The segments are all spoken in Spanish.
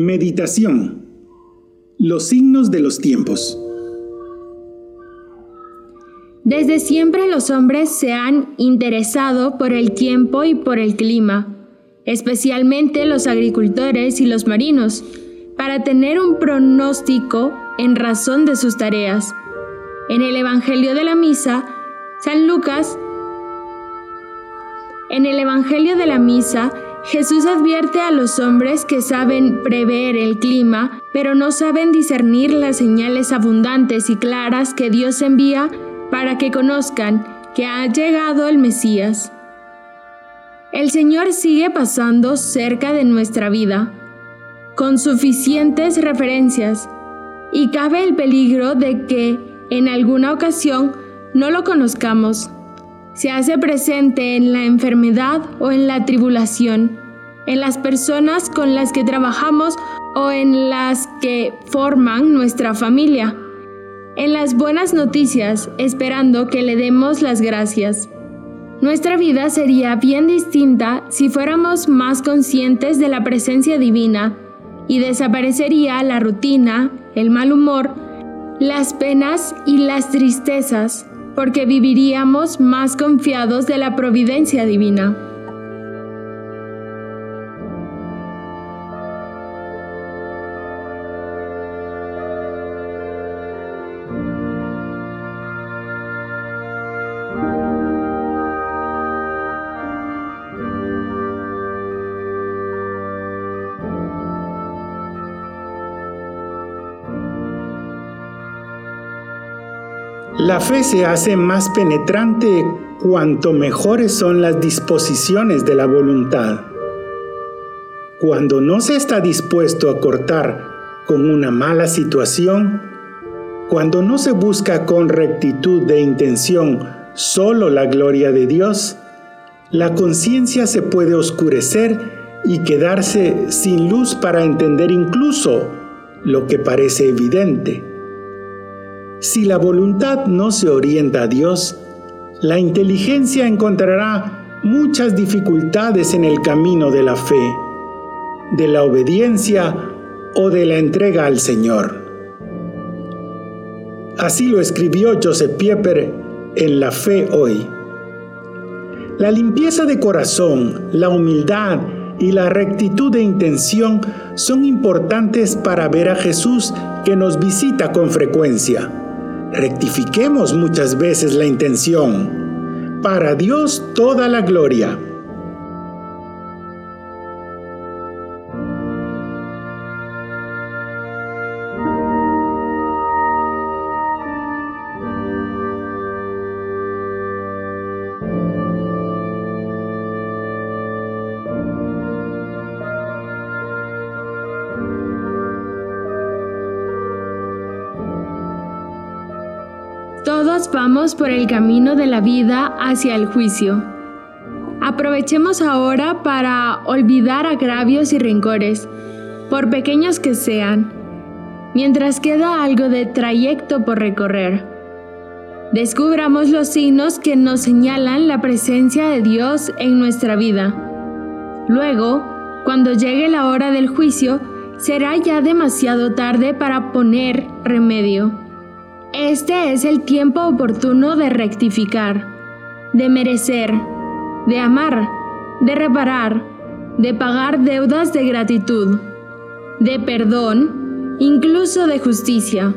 Meditación. Los signos de los tiempos. Desde siempre los hombres se han interesado por el tiempo y por el clima, especialmente los agricultores y los marinos, para tener un pronóstico en razón de sus tareas. En el Evangelio de la Misa, San Lucas, en el Evangelio de la Misa, Jesús advierte a los hombres que saben prever el clima, pero no saben discernir las señales abundantes y claras que Dios envía para que conozcan que ha llegado el Mesías. El Señor sigue pasando cerca de nuestra vida, con suficientes referencias, y cabe el peligro de que en alguna ocasión no lo conozcamos se hace presente en la enfermedad o en la tribulación, en las personas con las que trabajamos o en las que forman nuestra familia, en las buenas noticias, esperando que le demos las gracias. Nuestra vida sería bien distinta si fuéramos más conscientes de la presencia divina y desaparecería la rutina, el mal humor, las penas y las tristezas porque viviríamos más confiados de la providencia divina. La fe se hace más penetrante cuanto mejores son las disposiciones de la voluntad. Cuando no se está dispuesto a cortar con una mala situación, cuando no se busca con rectitud de intención solo la gloria de Dios, la conciencia se puede oscurecer y quedarse sin luz para entender incluso lo que parece evidente. Si la voluntad no se orienta a Dios, la inteligencia encontrará muchas dificultades en el camino de la fe, de la obediencia o de la entrega al Señor. Así lo escribió Joseph Pieper en La Fe Hoy. La limpieza de corazón, la humildad y la rectitud de intención son importantes para ver a Jesús que nos visita con frecuencia rectifiquemos muchas veces la intención. Para Dios toda la gloria. Vamos por el camino de la vida hacia el juicio. Aprovechemos ahora para olvidar agravios y rencores, por pequeños que sean, mientras queda algo de trayecto por recorrer. Descubramos los signos que nos señalan la presencia de Dios en nuestra vida. Luego, cuando llegue la hora del juicio, será ya demasiado tarde para poner remedio. Este es el tiempo oportuno de rectificar, de merecer, de amar, de reparar, de pagar deudas de gratitud, de perdón, incluso de justicia.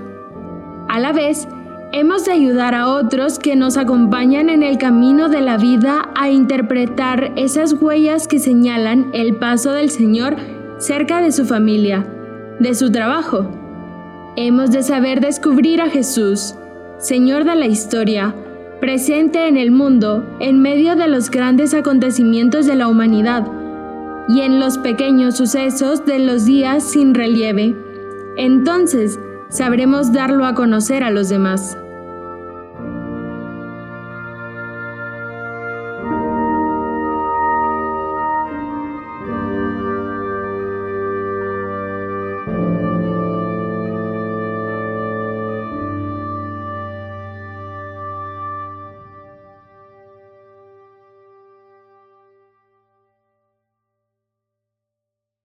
A la vez, hemos de ayudar a otros que nos acompañan en el camino de la vida a interpretar esas huellas que señalan el paso del Señor cerca de su familia, de su trabajo, Hemos de saber descubrir a Jesús, Señor de la historia, presente en el mundo en medio de los grandes acontecimientos de la humanidad y en los pequeños sucesos de los días sin relieve. Entonces sabremos darlo a conocer a los demás.